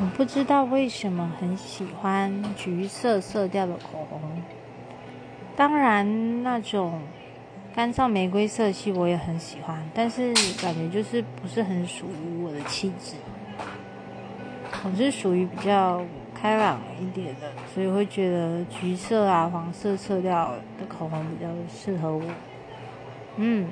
我不知道为什么很喜欢橘色色调的口红。当然那种干燥玫瑰色系我也很喜欢但是感觉就是不是很属于我的气质。我是属于比较开朗一点的所以会觉得橘色啊黄色色调的口红比较适合我。嗯。